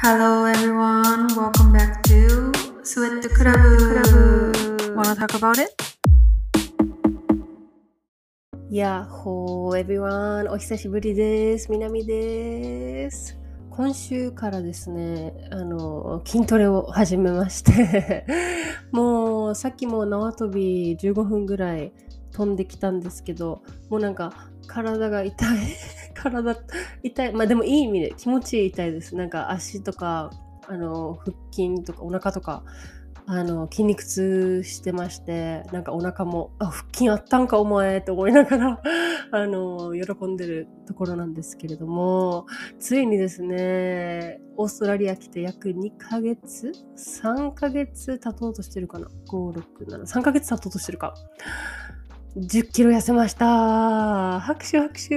Hello everyone, welcome back to Sweat Club. Wanna talk about it? やっほー、everyone! お久しぶりです。みなみです。今週からですね、あの、筋トレを始めまして、もうさっきも縄跳び15分ぐらい飛んできたんですけど、もうなんか体が痛い。体痛い。まあでもいい意味で気持ちいい痛いです。なんか足とか、あの、腹筋とかお腹とか、あの筋肉痛してましてなんかお腹もあ腹筋あったんかお前って思いながら あの喜んでるところなんですけれどもついにですねオーストラリア来て約2ヶ月3ヶ月経とうとしてるかな？567 3ヶ月経とうとしてるか10キロ痩せました。拍手拍手。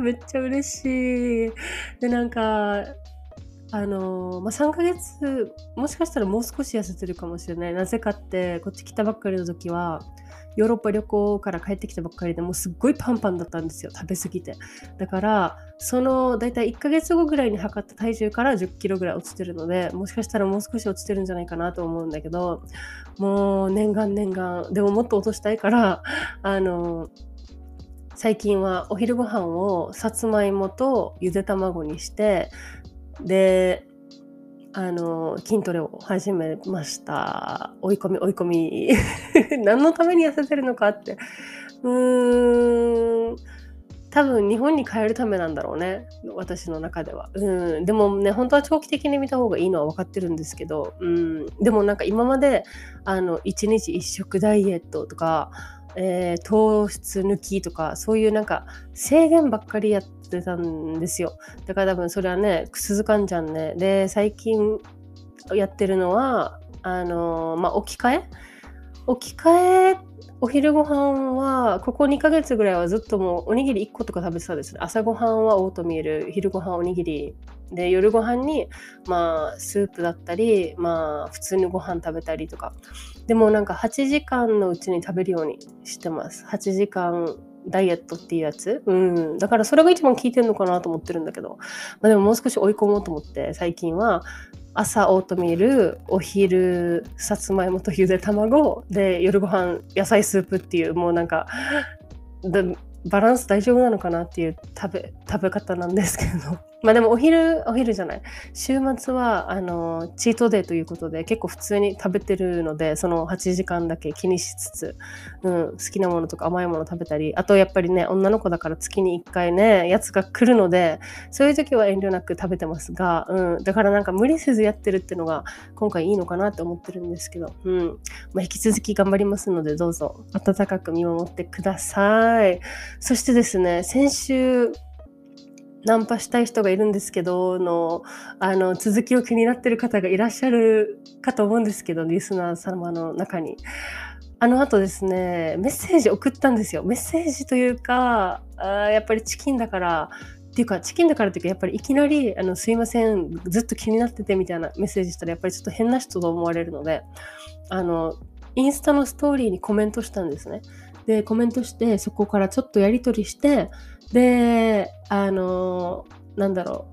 めっちゃ嬉しい。でなんかあのまあ、3ヶ月もしかしたらもう少し痩せてるかもしれない。なぜかってこっち来たばっかりの時はヨーロッパ旅行から帰ってきたばっかりでもうすっごいパンパンだったんですよ。食べ過ぎて。だからそのだいたい1ヶ月後ぐらいに測った体重から1 0キロぐらい落ちてるのでもしかしたらもう少し落ちてるんじゃないかなと思うんだけどもう念願念願。でももっと落としたいから あの最近はお昼ご飯をさつまいもとゆで卵にしてであの筋トレを始めました。追い込み追い込み。何のために痩せてるのかって。うーん。多分日本に帰るためなんだろうね。私の中では。うん。でもね本当は長期的に見た方がいいのは分かってるんですけど。うん。でもなんか今まであの1日1食ダイエットとかえー、糖質抜きとかそういうなんか制限ばっかりやってたんですよ。だから多分それはね続かんじゃんね。で最近やってるのはあのー、まあ置き換え？置き換えお昼ご飯はここ2ヶ月ぐらいはずっともうおにぎり1個とか食べてたんですね。朝ごはんはオートミール昼ご飯おにぎりで夜ご飯にまあスープだったりまあ普通にご飯食べたりとか。でもなんか8時間のうちに食べるようにしてます。8時間ダイエットっていうやつ。うん。だからそれが一番効いてるのかなと思ってるんだけど、まあ、でももう少し追い込もうと思って最近は朝オートミールお昼さつまいもとゆで卵で夜ご飯野菜スープっていうもうなんかバランス大丈夫なのかなっていう食べ食べ方なんですけど。まあでもお昼お昼じゃない週末はあのチートデーということで結構普通に食べてるのでその8時間だけ気にしつつ、うん、好きなものとか甘いもの食べたりあとやっぱりね女の子だから月に1回ねやつが来るのでそういう時は遠慮なく食べてますが、うん、だからなんか無理せずやってるっていうのが今回いいのかなって思ってるんですけど、うんまあ、引き続き頑張りますのでどうぞ温かく見守ってください。そしてですね先週ナンパしたい人がいるんですけどのあの続きを気になってる方がいらっしゃるかと思うんですけどリスナー様の中に。あの後ですねメッセージ送ったんですよメッセージというかあやっぱりチキンだからっていうかチキンだからっていうかやっぱりいきなりあの「すいませんずっと気になってて」みたいなメッセージしたらやっぱりちょっと変な人と思われるのであのインスタのストーリーにコメントしたんですね。でコメントしてそこからちょっとやり取りしてであのなんだろう。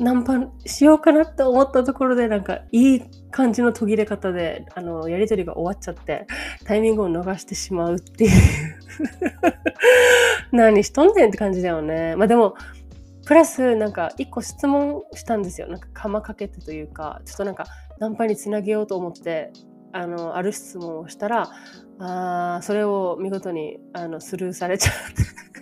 ナンパしようかなって思ったところでなんかいい感じの途切れ方であのやり取りが終わっちゃってタイミングを逃してしまうっていう。何しとんねんって感じだよね。まあでもプラスなんか一個質問したんですよ。なんか釜かけてというかちょっとなんかナンパにつなげようと思ってあのある質問をしたらあそれを見事にあのスルーされちゃって。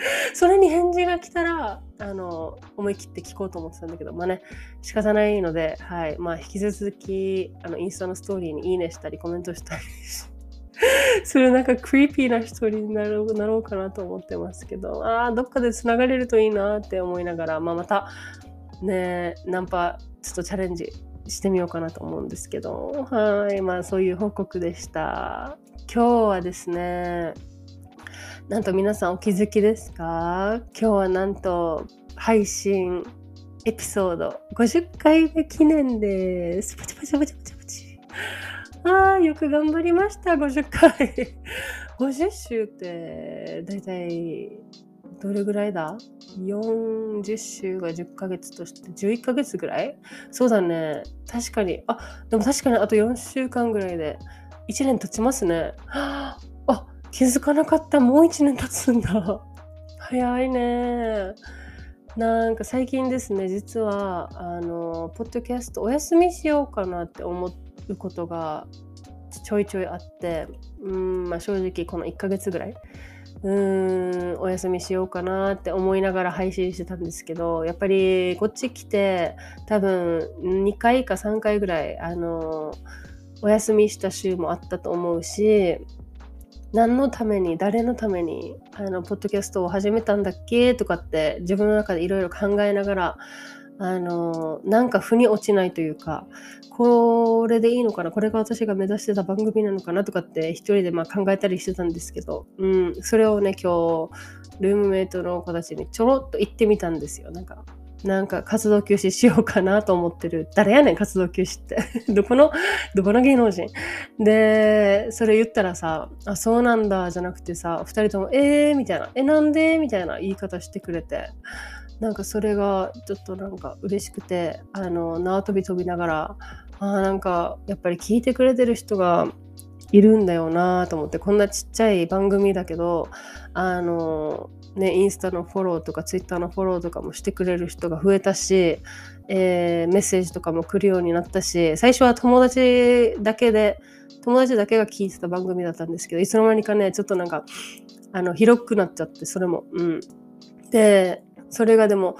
それに返事が来たらあの思い切って聞こうと思ってたんだけどまあね仕方ないので、はい。まあ、引き続きあのインスタのストーリーにいいねしたりコメントしたり するなんかクリーピーな人になろうなろうかなと思ってますけどああどっかでつながれるといいなって思いながら、まあ、またねナンパちょっとチャレンジしてみようかなと思うんですけどはい。まあそういう報告でした。今日はですねなんと皆さんお気づきですか？今日はなんと配信エピソード50回目記念ですパチパチパチパチパチあーよく頑張りました50回50週ってだいたいどれぐらいだ ?40 週が10ヶ月として11ヶ月ぐらい？そうだね。確かに。あ、でも確かにあと4週間ぐらいで1年経ちますね。気づかなかった。もう1年経つんだ。早いね。なんか最近ですね、実は、あの、ポッドキャストお休みしようかなって思うことがちょいちょいあって、うん、まあ正直この1ヶ月ぐらい、うーん、お休みしようかなって思いながら配信してたんですけど、やっぱりこっち来て、多分2回か3回ぐらい、あの、お休みした週もあったと思うし、何のために誰のためにあのポッドキャストを始めたんだっけ？とかって自分の中でいろいろ考えながらあのなんか腑に落ちないというかこれでいいのかな？これが私が目指してた番組なのかな？とかって一人でまあ考えたりしてたんですけど、うん、それをね今日ルームメイトの子たちにちょろっと言ってみたんですよ。なんかなんか活動休止しようかなと思ってる。誰やねん、活動休止って。どこの、どこの芸能人で、それ言ったらさ、あ、そうなんだ、じゃなくてさ、二人とも、えーみたいな、え、なんでみたいな言い方してくれて、なんかそれがちょっとなんか嬉しくて、あの、縄跳び飛びながら、あなんかやっぱり聞いてくれてる人がいるんだよなと思ってこんなちっちゃい番組だけどあのね、インスタのフォローとかツイッターのフォローとかもしてくれる人が増えたし、えー、メッセージとかも来るようになったし最初は友達だけで友達だけが聞いてた番組だったんですけどいつの間にかねちょっとなんかあの広くなっちゃってそれも。うん、でそれがでも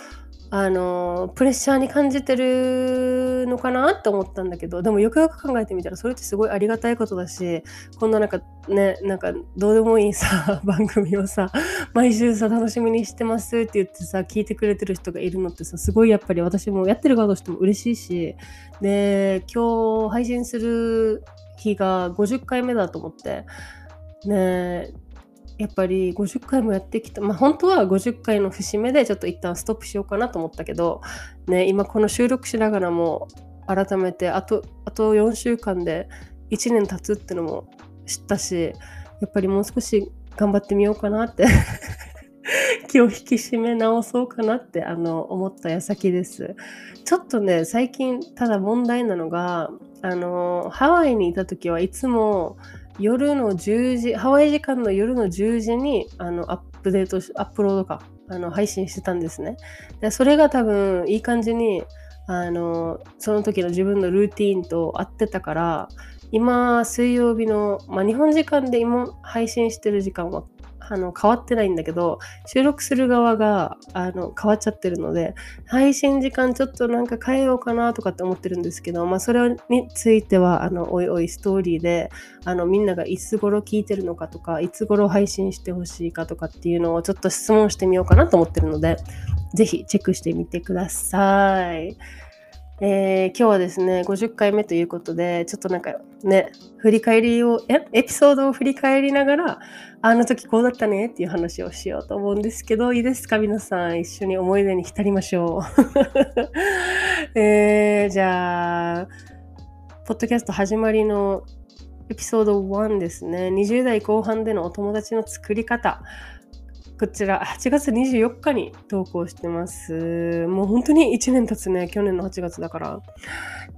あのプレッシャーに感じてるのかなって思ったんだけどでもよくよく考えてみたらそれってすごいありがたいことだしこんななんかねなんかどうでもいいさ 番組をさ毎週さ楽しみにしてますって言ってさ聞いてくれてる人がいるのってさすごいやっぱり私もやってる側としても嬉しいしで今日配信する日が50回目だと思ってねやっぱり50回もやってきた、まあ、本当は50回の節目でちょっと一旦ストップしようかなと思ったけど、ね、今この収録しながらも改めてあとあと4週間で1年経つってのも知ったしやっぱりもう少し頑張ってみようかなって 気を引き締め直そうかなってあの思った矢先です。ちょっとね最近ただ問題なのがあのハワイにいた時はいつも夜の10時、ハワイ時間の夜の10時にあのアップデートアップロードか、あの配信してたんですね。でそれが多分いい感じにあのその時の自分のルーティンと合ってたから今水曜日の、まあ、日本時間で今配信してる時間はあの変わってないんだけど収録する側があの変わっちゃってるので配信時間ちょっとなんか変えようかなとかって思ってるんですけど、まあ、それについてはあのおいおいストーリーであのみんながいつ頃聞いてるのかとかいつ頃配信してほしいかとかっていうのをちょっと質問してみようかなと思ってるのでぜひチェックしてみてください。えー、今日はですね、50回目ということで、ちょっとなんかね、振り返りを、えエピソードを振り返りながら、あの時こうだったねっていう話をしようと思うんですけど、いいですか？皆さん、一緒に思い出に浸りましょう。えー、じゃあ、ポッドキャスト始まりのエピソード1ですね。20代後半でのお友達の作り方。こちら8月24日に投稿してます。もう本当に1年経つね。去年の8月だから。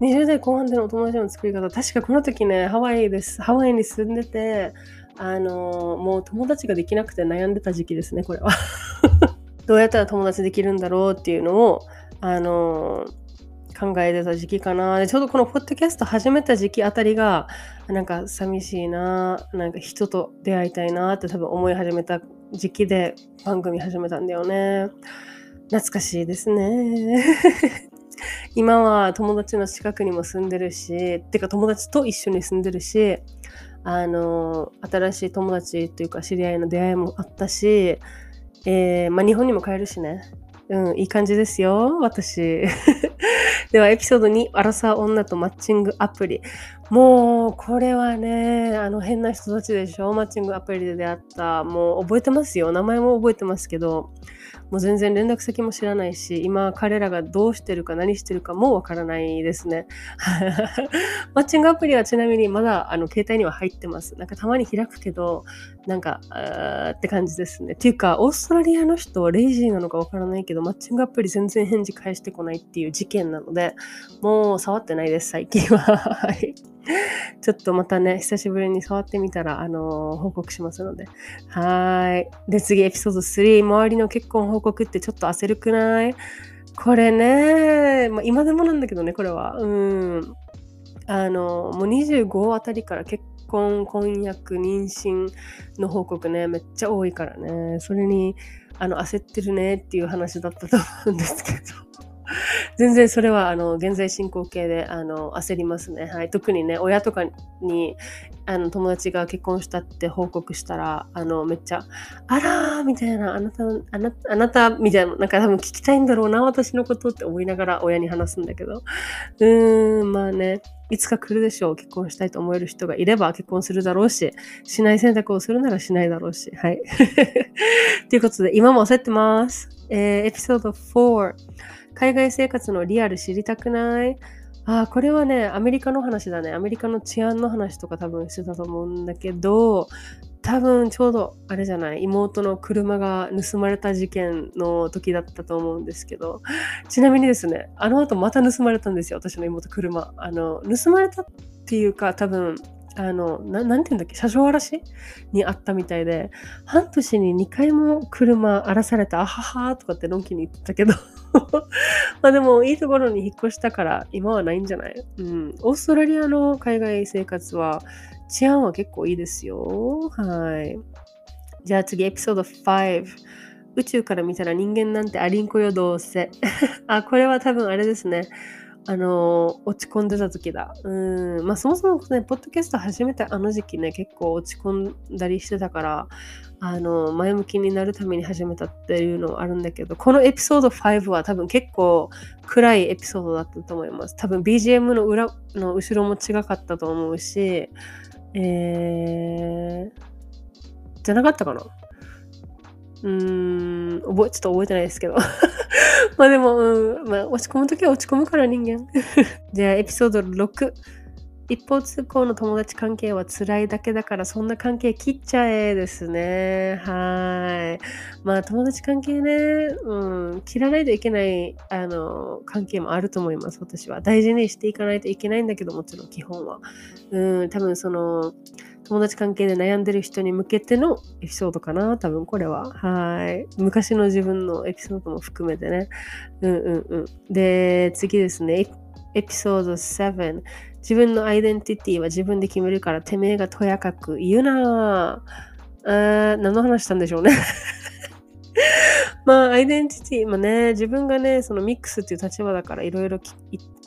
20代後半でのお友達の作り方。確かこの時ね、ハワイです。ハワイに住んでて、あの、もう友達ができなくて悩んでた時期ですね、これは。どうやったら友達できるんだろうっていうのを、あの考えてた時期かな。で、ちょうどこのポッドキャスト始めた時期あたりが、なんか寂しいな、なんか人と出会いたいなって多分思い始めた時期で番組始めたんだよね。懐かしいですね。今は友達の近くにも住んでるし、てか友達と一緒に住んでるし、あの、新しい友達というか知り合いの出会いもあったし、えー、まあ、日本にも帰るしね。うん、いい感じですよ、私。では、エピソード2、アラサー女とマッチングアプリ。もうこれはねあの変な人たちでしょ？マッチングアプリで出会った。もう覚えてますよ。名前も覚えてますけど。もう全然連絡先も知らないし今彼らがどうしてるか何してるかもわからないですね マッチングアプリはちなみにまだあの携帯には入ってますなんかたまに開くけどなんかあって感じですねっていうかオーストラリアの人はレイジーなのかわからないけどマッチングアプリ全然返事返してこないっていう事件なのでもう触ってないです最近は はいちょっとまたね、久しぶりに触ってみたら、あのー、報告しますので。はい。で、次、エピソード3。周りの結婚報告ってちょっと焦るくない？これね、まあ、今でもなんだけどね、これは。うん。あの、もう25あたりから結婚、婚約、妊娠の報告ね、めっちゃ多いからね。それに、あの、焦ってるねっていう話だったと思うんですけど。全然それはあの現在進行形であの焦りますね、はい、特にね親とかにあの友達が結婚したって報告したらあのめっちゃ「あらー」みたいなあなたあなあなたみたいななんか多分聞きたいんだろうな私のことって思いながら親に話すんだけど。うーんまあねいつか来るでしょう。結婚したいと思える人がいれば結婚するだろうししない選択をするならしないだろうしはい。ということで今も焦ってます、えー、エピソード4海外生活のリアル知りたくない？あこれはね、アメリカの話だね。アメリカの治安の話とか多分してたと思うんだけど、多分ちょうどあれじゃない？妹の車が盗まれた事件の時だったと思うんですけど。ちなみにですねあの後また盗まれたんですよ。私の妹車。あの盗まれたっていうか多分あのななんて言うんだっけ？車上荒らしにあったみたいで半年に2回も車荒らされたあははとかってのんきに言ったけど まあでもいいところに引っ越したから今はないんじゃない？うん。オーストラリアの海外生活は治安は結構いいですよ。はい。じゃあ次エピソード5。宇宙から見たら人間なんてありんこよどうせ。あ、これは多分あれですね。あの落ち込んでた時だ。うん。まあそもそもね、ポッドキャスト始めたあの時期ね、結構落ち込んだりしてたから、あの前向きになるために始めたっていうのはあるんだけど、このエピソード5は多分結構暗いエピソードだったと思います。多分 BGM の裏の後ろも違かったと思うし、えー、じゃなかったかな？うーん、覚え、ちょっと覚えてないですけど。まあでも、うん、まあ落ち込むときは落ち込むから人間。じゃあエピソード6。一方通行の友達関係は辛いだけだからそんな関係切っちゃえですね。はい。まあ友達関係ね、うん、切らないといけないあの関係もあると思います、私は。大事にしていかないといけないんだけど、もちろん基本は。うん、多分その、友達関係で悩んでる人に向けてのエピソードかな多分これは。はい。昔の自分のエピソードも含めてね。うんうんうん。で、次ですね。エピソード7。自分のアイデンティティは自分で決めるからてめえがとやかく言うなぁ。何の話したんでしょうね まあ、アイデンティティ、まあね、自分がね、そのミックスっていう立場だからいろいろ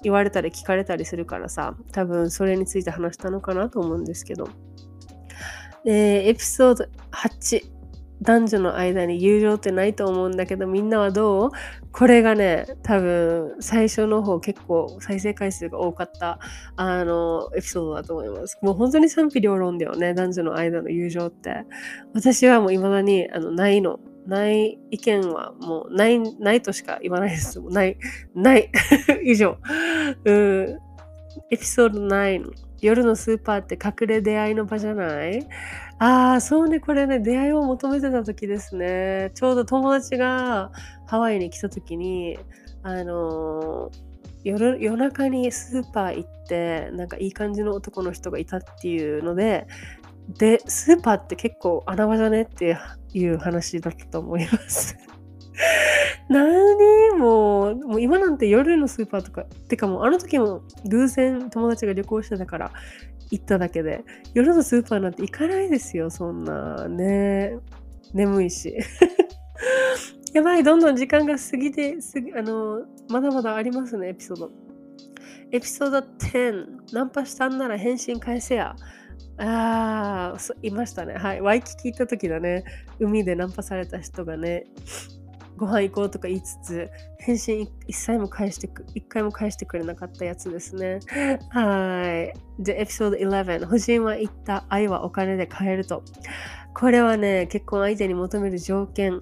言われたり聞かれたりするからさ、多分それについて話したのかなと思うんですけど。で、エピソード8。男女の間に友情ってないと思うんだけどみんなはどう？これがね多分最初の方結構再生回数が多かったあのエピソードだと思いますもう本当に賛否両論だよね男女の間の友情って私はもう未だにあのないのない意見はもうない、ないとしか言わないです。ない、ない。以上。うん。エピソード9。夜のスーパーって隠れ出会いの場じゃない？ああ、そうね、これね、出会いを求めてた時ですね。ちょうど友達がハワイに来た時に、あの、夜夜中にスーパー行ってなんかいい感じの男の人がいたっていうのででスーパーって結構穴場じゃね？っていう話だったと思います。何もう、もう今なんて夜のスーパーとか、てかもうあの時も偶然友達が旅行してたから行っただけで、夜のスーパーなんて行かないですよ、そんな。ね眠いし。やばい、どんどん時間が過ぎて、あの、まだまだありますね、エピソード。エピソード10、ナンパしたんなら返信返せや。ああ、いましたね。はい。ワイキキ行った時だね。海でナンパされた人がね、ご飯行こうとか言いつつ、返信一切も返してく、一回も返してくれなかったやつですね。はい。で、エピソード11、夫人は言った愛はお金で買えると。これはね、結婚相手に求める条件、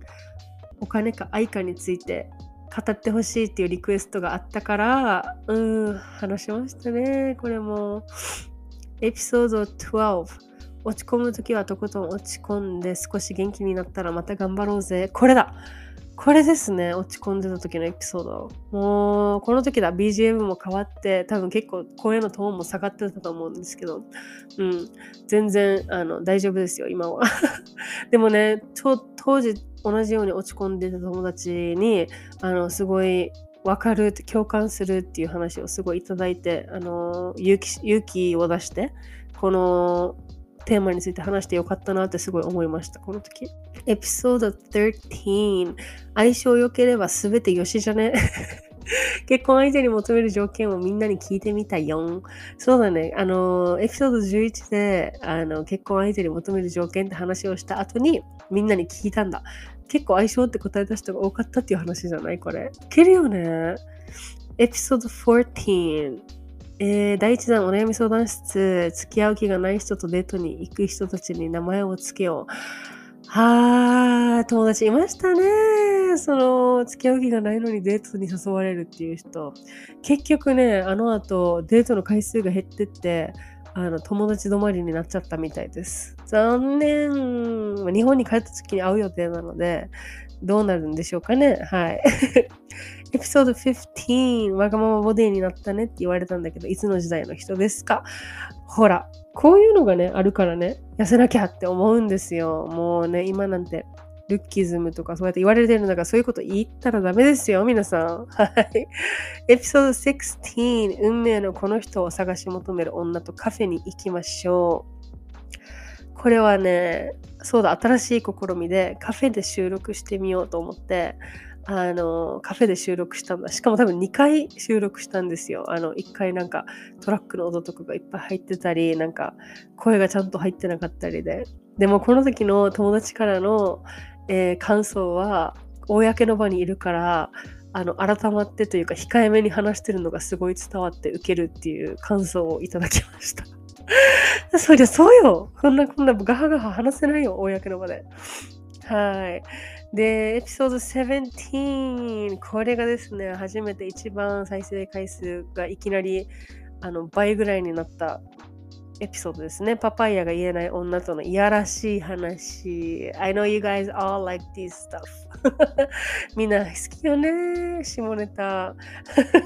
お金か愛かについて語ってほしいっていうリクエストがあったから、うん、話しましたね、これも。エピソード12。落ち込むときはとことん落ち込んで少し元気になったらまた頑張ろうぜ。これだこれですね、落ち込んでた時のエピソード。もう、この時だ、BGM も変わって、多分結構声のトーンも下がってたと思うんですけど、うん、全然あの大丈夫ですよ、今は。でもね、当時同じように落ち込んでた友達に、あの、すごい分かる共感するっていう話をすごいいただいて、あの勇気を出してこのテーマについて話してよかったなってすごい思いました、この時。エピソード13。相性良ければ全てよしじゃね？結婚相手に求める条件をみんなに聞いてみたよ。そうだね。あの、エピソード11で、あの、結婚相手に求める条件って話をした後に、みんなに聞いたんだ。結構相性って答えた人が多かったっていう話じゃない？これ。いけるよね。エピソード14。えー、第1弾お悩み相談室、付き合う気がない人とデートに行く人たちに名前を付けよう。はあ、友達いましたね。その、付き合う気がないのにデートに誘われるっていう人。結局ね、あの後、デートの回数が減ってって、あの、友達止まりになっちゃったみたいです。残念。日本に帰った時に会う予定なので、どうなるんでしょうかね。はい。エピソード15、わがままボディになったねって言われたんだけど、いつの時代の人ですか？ほら、こういうのがね、あるからね、痩せなきゃって思うんですよ。もうね、今なんて、ルッキズムとかそうやって言われてるんだから、そういうこと言ったらダメですよ、皆さん。はい。エピソード16、運命のこの人を探し求める女とカフェに行きましょう。これはね、そうだ、新しい試みでカフェで収録してみようと思って、あの、カフェで収録したんだ。しかも多分2回収録したんですよ。あの、1回なんかトラックの音とかがいっぱい入ってたり、なんか声がちゃんと入ってなかったりで。でもこの時の友達からの、えー、感想は、公の場にいるから、あの、改まってというか、控えめに話してるのがすごい伝わって受けるっていう感想をいただきました。そりゃそうよ。こんなこんなガハガハ話せないよ、公の場で。はい。で、エピソード17、これがですね、初めて一番再生回数がいきなりあの倍ぐらいになったエピソードですね。パパイヤが言えない女とのいやらしい話。I know you guys all like this stuff. みんな好きよね。下ネタ。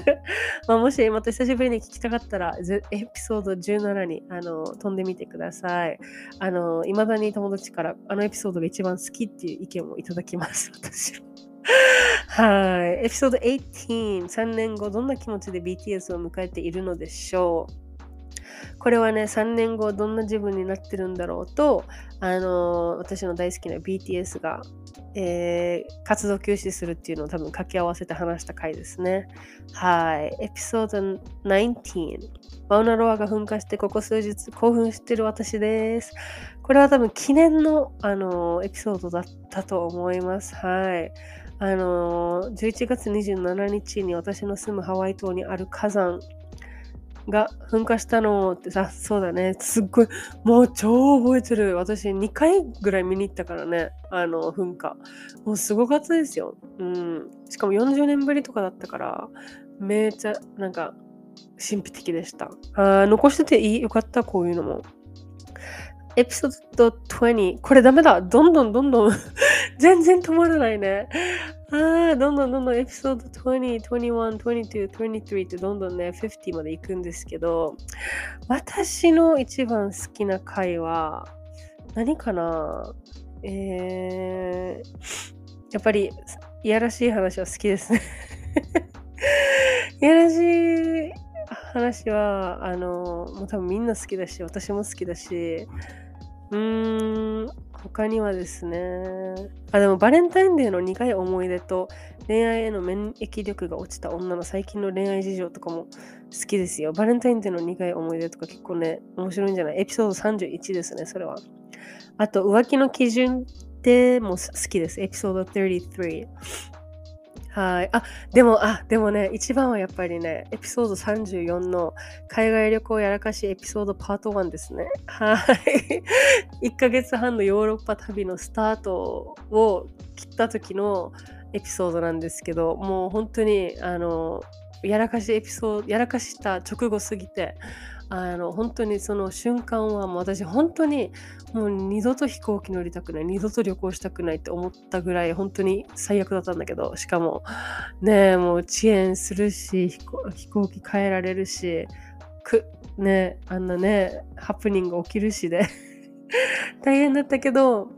まあもしまた久しぶりに聞きたかったら、エピソード17にあの飛んでみてください。あの、いまだに友達からあのエピソードが一番好きっていう意見をいただきます。私はい。エピソード18、3年後、どんな気持ちで BTS を迎えているのでしょう？これはね、3年後どんな自分になってるんだろうと、あのー、私の大好きな BTS が、えー、活動休止するっていうのを多分掛け合わせて話した回ですね。はい。エピソード19。マウナロアが噴火してここ数日興奮してる私です。これは多分記念の、あのー、エピソードだったと思います。はい。あのー、11月27日に私の住むハワイ島にある火山が噴火したのってさ、そうだね。すっごい、もう超覚えてる。私2回ぐらい見に行ったからね。あの、噴火。もうすごかったですよ。うん。しかも40年ぶりとかだったから、めっちゃ、なんか、神秘的でした。あ残してていい？よかった、こういうのも。エピソード20。これダメだ。どんどんどんどん 全然止まらないね。ああ、どんどんどんどんエピソード20、21、22、23ってどんどんね、50まで行くんですけど、私の一番好きな回は、何かな？えー、やっぱり、いやらしい話は好きですね。いやらしい話は、あの、もう多分みんな好きだし、私も好きだし、うーん、他にはですね、あ、でもバレンタインデーの苦い思い出と恋愛への免疫力が落ちた女の最近の恋愛事情とかも好きですよ。バレンタインデーの苦い思い出とか結構ね、面白いんじゃない？エピソード31ですね、それは。あと、浮気の基準でも好きです。エピソード33。はい。あ、でも、あ、でもね、一番はやっぱりね、エピソード34の海外旅行やらかしエピソードパート1ですね。はい。1ヶ月半のヨーロッパ旅のスタートを切った時のエピソードなんですけど、もう本当に、あの、やらかしエピソード、やらかした直後すぎて、あの本当にその瞬間はもう私本当にもう二度と飛行機乗りたくない二度と旅行したくないって思ったぐらい本当に最悪だったんだけどしかもねもう遅延するし飛行機変えられるしくねあんなねハプニング起きるしで。大変だったけど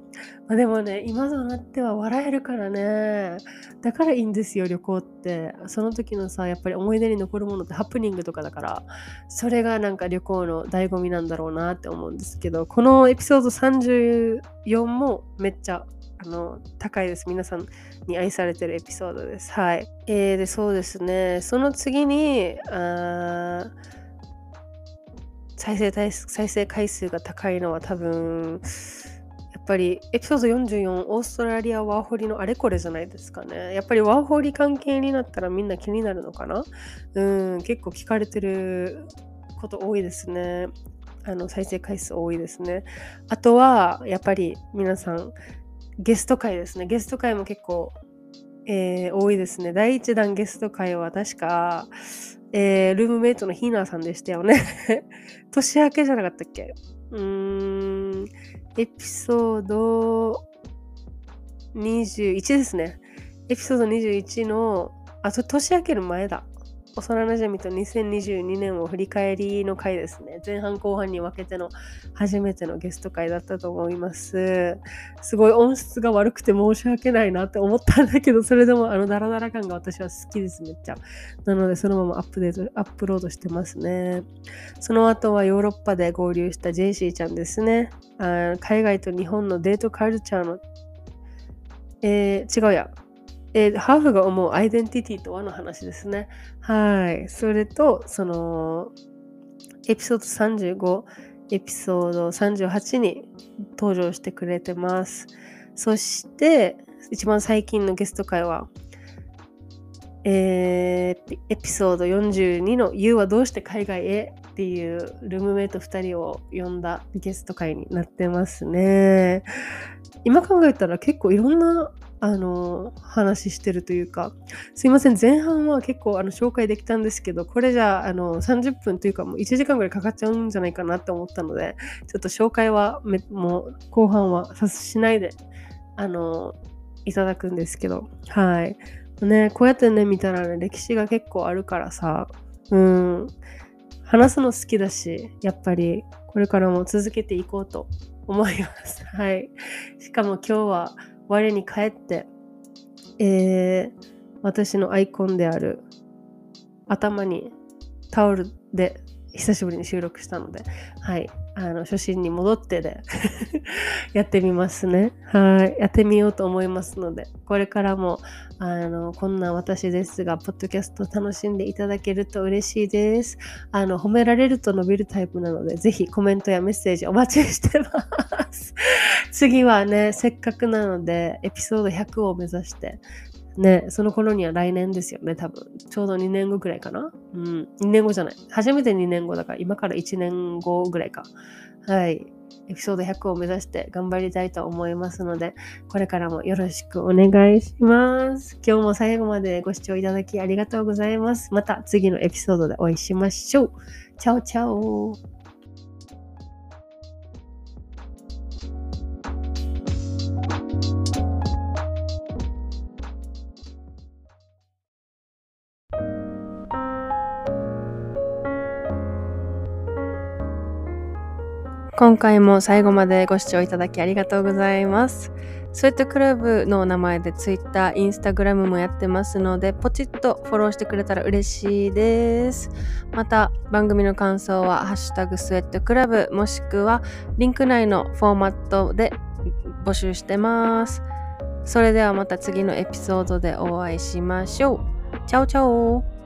まあ、でもね、今となっては笑えるからね。だからいいんですよ、旅行って。その時のさ、やっぱり思い出に残るものってハプニングとかだから、それがなんか旅行の醍醐味なんだろうなって思うんですけど、このエピソード34もめっちゃあの高いです。皆さんに愛されてるエピソードです。はい。えー、で、そうですね。その次に、あ再生再生回数が高いのは多分、ぱりエピソード44オーストラリアワーホリのあれこれじゃないですかね。やっぱりワーホリ関係になったらみんな気になるのかな？うん結構聞かれてること多いですね。あの再生回数多いですね。あとはやっぱり皆さんゲスト会ですね。ゲスト会も結構、えー、多いですね。第1弾ゲスト会は確か、えー、ルームメイトのヒーナーさんでしたよね。年明けじゃなかったっけ？うーん、エピソード21ですね。エピソード21の、あ、と年明ける前だ。幼なじみと2022年を振り返りの回ですね。前半後半に分けての初めてのゲスト回だったと思います。すごい音質が悪くて申し訳ないなって思ったんだけど、それでもあのダラダラ感が私は好きです、めっちゃ。なのでそのままアップデート、アップロードしてますね。その後はヨーロッパで合流したジェイシーちゃんですね。あ海外と日本のデートカルチャーの、えー、違うや。えー、ハーフが思うアイデンティティとはの話ですね。はい。それと、その、エピソード35、エピソード38に登場してくれてます。そして、一番最近のゲスト会は、えー、エピソード42の You はどうして海外へっていうルームメイト2人を呼んだゲスト会になってますね。今考えたら結構いろんなあの話してるというかすいません前半は結構あの紹介できたんですけどこれじゃああの30分というかもう1時間ぐらいかかっちゃうんじゃないかなって思ったのでちょっと紹介はめもう後半はさしないであのいただくんですけどはい。ねこうやってね見たらね歴史が結構あるからさうん。話すの好きだしやっぱりこれからも続けていこうと思います。はい。しかも今日は我に返って、えー、私のアイコンである頭にタオルで久しぶりに収録したので、はい、あの初心に戻ってで やってみますね。はい、やってみようと思いますので、これからもあのこんな私ですが、ポッドキャスト楽しんでいただけると嬉しいです。あの褒められると伸びるタイプなので、ぜひコメントやメッセージお待ちしてます。次はね、せっかくなので、エピソード100を目指して、ね、その頃には来年ですよね、多分。ちょうど2年後ぐらいかな。うん、2年後じゃない。初めて2年後だから、今から1年後ぐらいか。はい。エピソード100を目指して頑張りたいと思いますので、これからもよろしくお願いします。今日も最後までご視聴いただきありがとうございます。また次のエピソードでお会いしましょう。チャオチャオ今回も最後までご視聴いただきありがとうございます。スウェットクラブの名前で Twitter、Instagram もやってますので、ポチッとフォローしてくれたら嬉しいです。また、番組の感想は、ハッシュタグスウェットクラブ、もしくは、リンク内のフォーマットで募集してます。それではまた次のエピソードでお会いしましょう。チャオチャオ